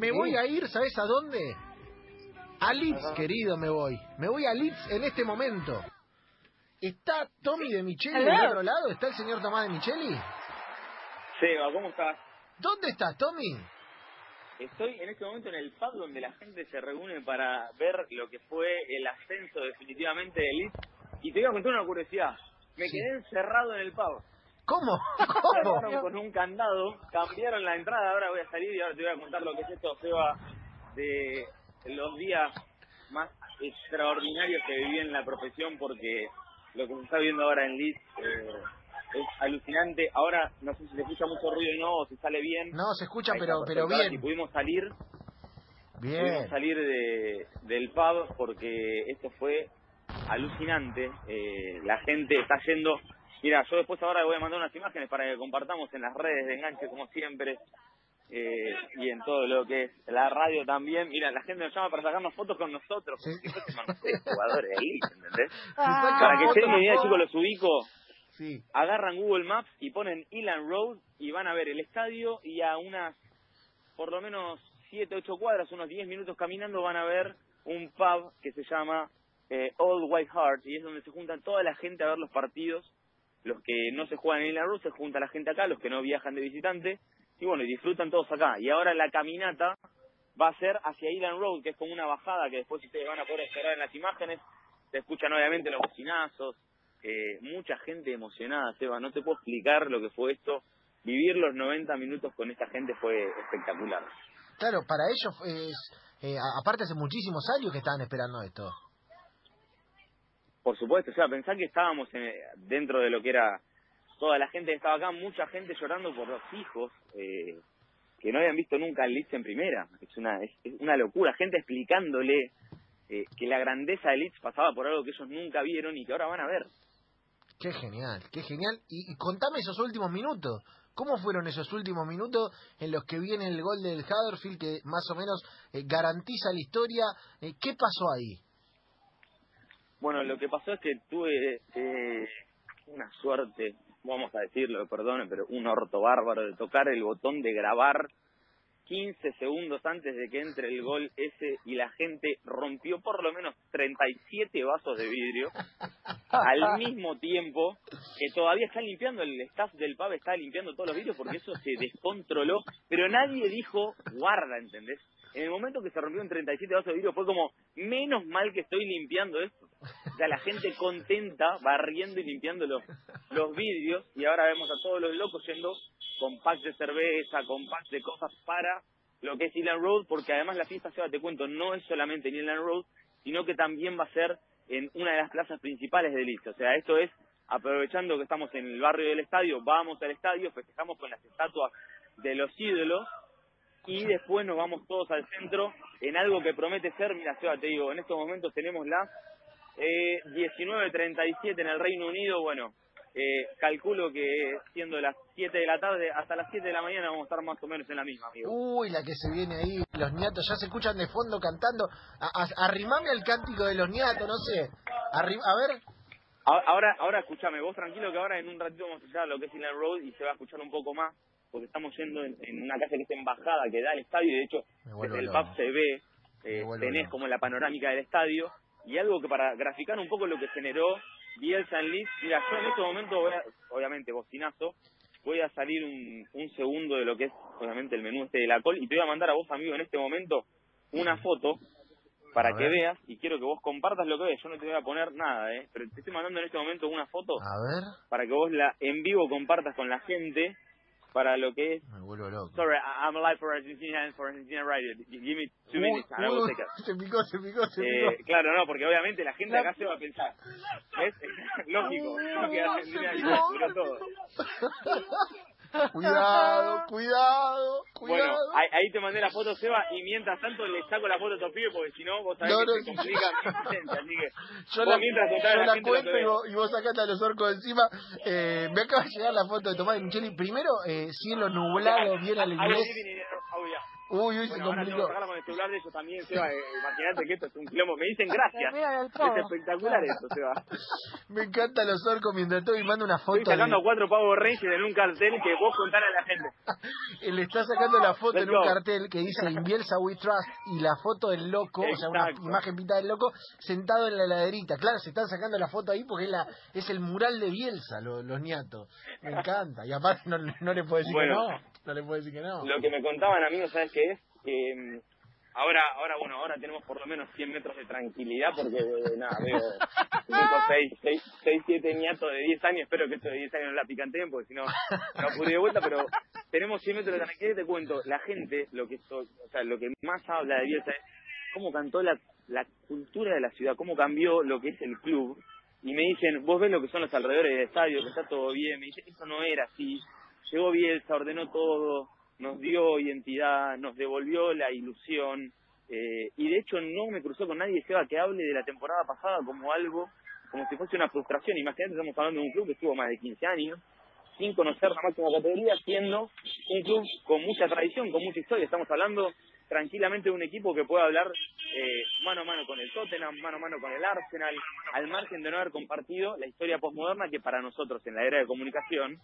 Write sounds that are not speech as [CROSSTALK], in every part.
Me voy a ir, ¿sabes a dónde? A Leeds, Ajá. querido, me voy. Me voy a Leeds en este momento. ¿Está Tommy de Micheli del otro lado? ¿Está el señor Tomás de Micheli? Seba, ¿cómo estás? ¿Dónde estás, Tommy? Estoy en este momento en el pub donde la gente se reúne para ver lo que fue el ascenso definitivamente de Leeds. Y te voy a contar una curiosidad. Me Sí. quedé encerrado en el pub. ¿Cómo? [LAUGHS] ¿Cómo? con un candado, cambiaron la entrada, ahora voy a salir y ahora te voy a contar lo que es esto, Seba, de los días más extraordinarios que viví en la profesión porque lo que se está viendo ahora en Leeds eh, es alucinante. Ahora no sé si se escucha mucho ruido o no, o si sale bien. No, se escucha, Ahí pero, pero bien. pudimos salir, Bien. pudimos salir de, del pub porque esto fue alucinante. Eh, la gente está yendo. Mira, yo después ahora voy a mandar unas imágenes para que compartamos en las redes de enganche como siempre. eh, y en todo lo que es la radio también. Mira, la gente nos llama para sacarnos fotos con nosotros. Sí. Como si fuésemos, jugadores de Leeds, ¿entendés? Sacan Para que se den idea, chicos, los ubico. Sí. Agarran Google Maps y ponen Elan Road y van a ver el estadio y a unas, por lo menos 7, 8 cuadras, unos 10 minutos caminando, van a ver un pub que se llama eh, Old White Hart y es donde se juntan toda la gente a ver los partidos. Los que no se juegan en Elan Road se junta la gente acá, los que no viajan de visitante y bueno, y disfrutan todos acá. Y ahora la caminata va a ser hacia Elan Road, que es como una bajada que después ustedes van a poder esperar en las imágenes. Se escuchan obviamente los bocinazos, eh, mucha gente emocionada, Seba, no te puedo explicar lo que fue esto. Vivir los 90 minutos con esta gente fue espectacular. Claro, para ellos es... eh, aparte hace muchísimos años que estaban esperando esto. Por supuesto, o sea, pensar que estábamos en- dentro de lo que era toda la gente que estaba acá, mucha gente llorando por los hijos, eh, que no habían visto nunca el Leeds en primera. Es una, es, una locura, gente explicándole eh, que la grandeza del Leeds pasaba por algo que ellos nunca vieron y que ahora van a ver. Qué genial, qué genial. Y, contame esos últimos minutos. ¿Cómo fueron esos últimos minutos en los que viene el gol del Huddersfield que más o menos eh, garantiza la historia? ¿Qué pasó ahí? Bueno, lo que pasó es que tuve eh, una suerte, vamos a decirlo, perdonen, pero un orto bárbaro de tocar el botón de grabar 15 segundos antes de que entre el gol ese y la gente rompió por lo menos 37 vasos de vidrio al [LAUGHS] mismo tiempo que todavía están limpiando, el staff del pub está limpiando todos los vidrios porque eso se descontroló, pero nadie dijo guarda, ¿entendés? En el momento que se rompieron 37 vasos de vidrio fue como, menos mal que estoy limpiando esto. O sea, la gente contenta, barriendo y limpiando los, vidrios y ahora vemos a todos los locos yendo con packs de cerveza, con packs de cosas para lo que es Inland Road, porque además la fiesta, Seba, te cuento, no es solamente en Inland Road, sino que también va a ser en una de las plazas principales de Leeds. O sea, esto es, aprovechando que estamos en el barrio del estadio, vamos al estadio, festejamos con las estatuas de los ídolos, y después nos vamos todos al centro en algo que promete ser, mira, Seba, te digo, en estos momentos tenemos las eh, 19.37 en el Reino Unido, bueno, eh, calculo que siendo las 7 de la tarde hasta las 7 de la mañana vamos a estar más o menos en la misma, amigo. Uy, la que se viene ahí, los niatos ya se escuchan de fondo cantando. A- a- arrimame al cántico de los niatos, no sé. Arri- a ver, Ahora, ahora escúchame, vos tranquilo que ahora en un ratito vamos a a lo que es Inland Road y se va a escuchar un poco más, porque estamos yendo en, en una calle que está embajada, que da al estadio, y de hecho desde el pub se ve, eh, tenés loco. como la panorámica del estadio, y algo que para graficar un poco lo que generó Bielsa en mira, yo en este momento voy a, obviamente bocinazo, voy a salir un, un segundo de lo que es obviamente el menú este de la col, y te voy a mandar a vos, amigo, en este momento una foto para que veas y quiero que vos compartas lo que ves. Yo no te voy a poner nada, ¿eh? Pero te estoy mandando en este momento una foto a ver. para que vos la en vivo compartas con la gente para lo que es. Me vuelvo loco. Sorry, I'm alive for Argentina and for Argentina Radio. Give me two Uy, minutes and I will take it. se picó, se picó, se Eh, picó. claro, no, porque obviamente la gente acá se va a pensar. ¿Ves? Lógico, creo que Argentina todo. [LAUGHS] Cuidado, cuidado, Bueno, cuidado. ahí, ahí te mandé la foto, Seba, y mientras tanto le saco la foto a tu pibe, porque si no, vos sabés No, que no, se sí. complica mi existencia, así que... [LAUGHS] Yo la, mientras yo la la que cuento y vos, y vos sacate a los orcos encima. Eh, me acaba de llegar la foto de Tomás de Micheli. Primero, eh, cielo nublado, bien al inglés. Uy, uy, se Bueno, ahora tengo complicó. el celular de ellos también, Seba. eh, Imagínate que esto es un plomo. Me dicen gracias. Es espectacular esto, Seba. [LAUGHS] Me encantan los orcos mientras estoy manda una Estoy foto. sacando de- cuatro pavos Rangers en un cartel que vos contale a la gente. [LAUGHS] Le está sacando la foto Let's en un go. cartel que dice In Bielsa We Trust y la foto del loco, o sea, una imagen pintada del loco, sentado en la heladerita. Claro, se están sacando la foto ahí porque es, la, es el mural de Bielsa, lo- los niatos. Me encanta. Y aparte no, no le puedo decir Bueno. que no. No le puedo decir que no. Lo que me contaban amigos, ¿sabes qué es? Que mm, ahora, ahora bueno, ahora tenemos por lo menos 100 metros de tranquilidad porque, eh, nada, veo 5, 6, 6, 7 niatos de 10 años, espero que estos de 10 años no la picanteen porque si no, no pude de vuelta, pero tenemos 100 metros de tranquilidad y te cuento, la gente, lo que, so- o sea, lo que más habla de Bielsa es cómo cantó la, la cultura de la ciudad, cómo cambió lo que es el club. Y me dicen, vos ves lo que son los alrededores del estadio, que está todo bien. Me dicen, eso no era así. Llegó Bielsa, ordenó todo, nos dio identidad, nos devolvió la ilusión. eh, y de hecho no me cruzó con nadie, Seba, que hable de la temporada pasada como algo, como si fuese una frustración. Imagínate, estamos hablando de un club que estuvo más de 15 años, sin conocer la máxima categoría, siendo un club con mucha tradición, con mucha historia. Estamos hablando tranquilamente de un equipo que puede hablar eh, mano a mano con el Tottenham, mano a mano con el Arsenal, al margen de no haber compartido la historia postmoderna que para nosotros en la era de comunicación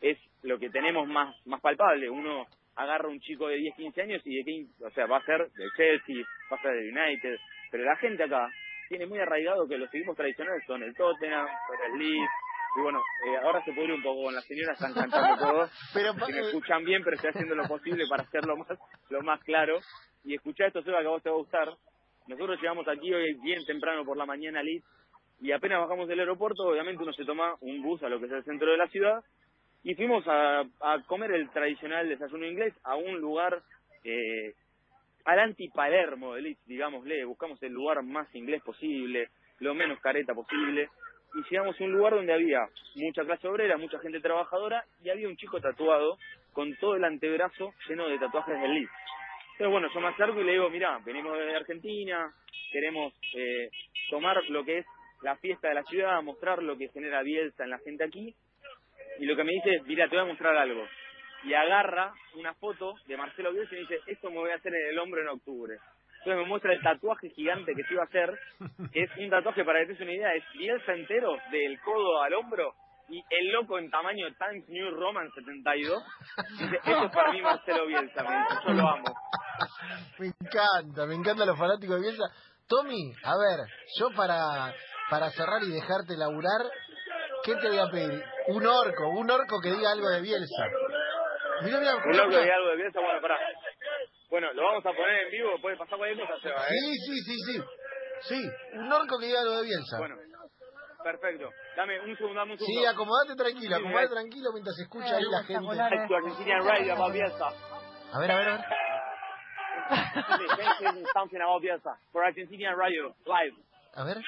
es lo que tenemos más más palpable. Uno agarra un chico de 10, 15 años y de 15, o sea, va a ser del Chelsea, va a ser del United, pero la gente acá tiene muy arraigado que los equipos tradicionales son el Tottenham, el Leeds, y bueno, eh, ahora se pudre un poco con las señoras, están cantando [LAUGHS] todo, Pero si me escuchan bien, pero estoy haciendo lo posible para hacerlo más, lo más claro. Y escuchá esto, Seba, que a vos te va a gustar. Nosotros llegamos aquí hoy bien temprano por la mañana, Liz, y apenas bajamos del aeropuerto, obviamente uno se toma un bus a lo que es el centro de la ciudad, y fuimos a, a comer el tradicional desayuno inglés a un lugar eh, al anti-Palermo de Leeds, digámosle, buscamos el lugar más inglés posible, lo menos careta posible, y llegamos a un lugar donde había mucha clase obrera, mucha gente trabajadora, y había un chico tatuado con todo el antebrazo lleno de tatuajes del Leeds. Entonces, bueno, yo me acerco y le digo, mira, venimos de Argentina, queremos eh, tomar lo que es la fiesta de la ciudad, mostrar lo que genera Bielsa en la gente aquí, y lo que me dice es, mira, te voy a mostrar algo. Y agarra una foto de Marcelo Bielsa y me dice, esto me voy a hacer en el hombro en octubre. Entonces me muestra el tatuaje gigante que se iba a hacer, que es un tatuaje, para que te una idea, es Bielsa entero, del codo al hombro, y el loco en tamaño Times New Roman 72. Dice, esto es para mí Marcelo Bielsa, me yo lo amo. Me encanta, me encantan los fanáticos de Bielsa. Tommy, a ver, yo para, para cerrar y dejarte laburar, ¿qué te voy a pedir? Un orco, un orco que diga algo de Bielsa. Mira, mira, Un loco de algo de Bielsa, bueno, pará. Bueno, lo vamos a poner en vivo, puede pasar cualquier cosa, Seba, ¿eh? Sí, sí, sí, sí. Sí, un orco que diga algo de Bielsa. Bueno, perfecto. Dame un segundo, dame un segundo. Sí, acomodate tranquilo, acomodate tranquilo mientras se escucha ahí la gente. Radio about Bielsa. A ver, a ver, a ver. Something about Bielsa for Argentinian Radio live. A ver.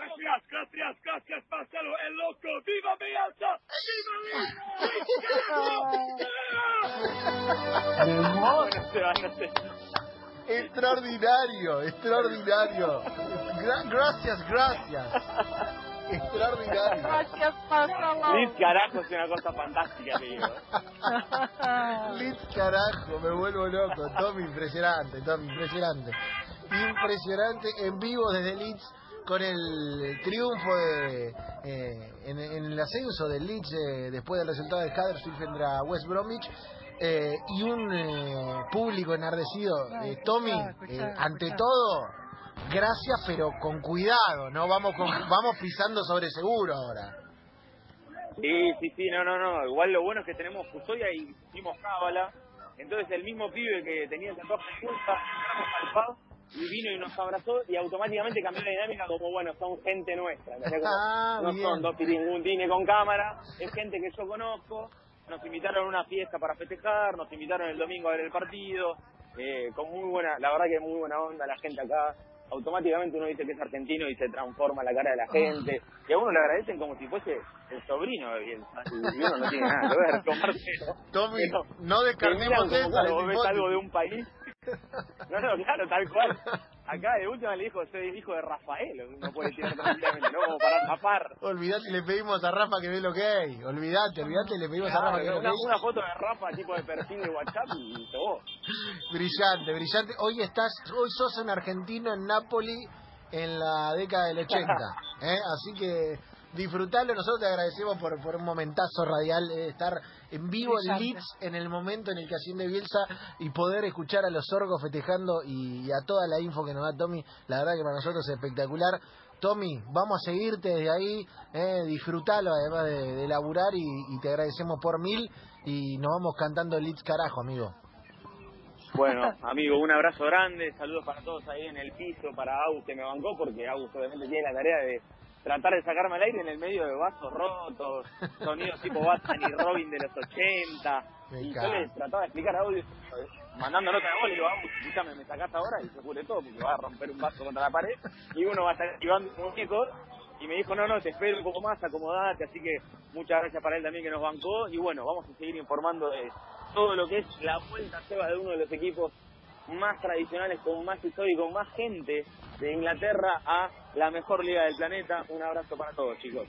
Gracias, gracias, gracias, Marcelo, el loco. ¡Viva Bielsa! ¡Viva Bielsa! no sé. Extraordinario, extraordinario. Gra- gracias, gracias. Extraordinario. Gracias, Marcelo. Liz, carajo, es una cosa fantástica, te digo. Leeds, carajo, me vuelvo loco. Tommy, impresionante, Tommy, impresionante. Impresionante en vivo desde Leeds con el triunfo de, eh, en, en el ascenso del Leeds eh, después del resultado de Huddersfield frente a West Bromwich. eh, y un eh, público enardecido. Eh, Tommy, eh, ante todo, gracias, pero con cuidado, ¿no? Vamos, con, [LAUGHS] vamos pisando sobre seguro ahora. Sí, sí, sí, no, no, no. Igual lo bueno es que tenemos custodia y hicimos cábala. Entonces el mismo pibe que tenía el tatuaje en culpa, al y vino y nos abrazó y automáticamente cambió la dinámica como, bueno, son gente nuestra. Ah, no bien. son dos piringundines con cámara, es gente que yo conozco. Nos invitaron a una fiesta para festejar, nos invitaron el domingo a ver el partido. Eh, con muy buena, la verdad que muy buena onda la gente acá. Automáticamente uno dice que es argentino y se transforma la cara de la gente. Y a uno le agradecen como si fuese el sobrino de Bielsa. Y uno no tiene nada que ver con Marcelo. Tommy, Pero no descartemos cuando vos ves algo de un país No, no, claro, tal cual. Acá de última le dijo, soy el hijo de Rafael, no puede tirar tranquilamente, no como para tapar. Olvidate, le pedimos a Rafa que ve lo que hay. Olvidate, olvidate, le pedimos a Rafa que ve lo que hay. una foto de Rafa tipo de perfil de WhatsApp y vos. Brillante, brillante. Hoy estás, hoy sos un argentino en Napoli en la década del 80. [LAUGHS] ¿eh? Así que disfrutalo. Nosotros te agradecemos por, por un momentazo radial, eh, estar en vivo en. Leeds en el momento en el que asciende Bielsa y poder escuchar a los sorgos festejando y, y a toda la info que nos da Tommy. La verdad que para nosotros es espectacular. Tommy, vamos a seguirte desde ahí, eh, disfrutalo además de, de laburar y, y te agradecemos por mil y nos vamos cantando Leeds carajo, amigo. Bueno, [LAUGHS] amigo, un abrazo grande, saludos para todos ahí en el piso, para Agus que me bancó, porque Agus obviamente tiene la tarea de tratar de sacarme al aire en el medio de vasos rotos, [LAUGHS] sonidos tipo Batman y Robin de los 80. Me y yo encanta. le trataba de explicar a Agus, mandando nota de gol, y digo, Agus, escúchame, me sacás ahora y se pudre todo, porque va a romper un vaso contra la pared, y uno va a estar activando un muñeco, y me dijo, no, no, te espero un poco más, acomodate, así que muchas gracias para él también que nos bancó, y bueno, vamos a seguir informando de todo lo que es la vuelta Seba de uno de los equipos más tradicionales, con más con más gente de Inglaterra a la mejor liga del planeta. Un abrazo para todos, chicos.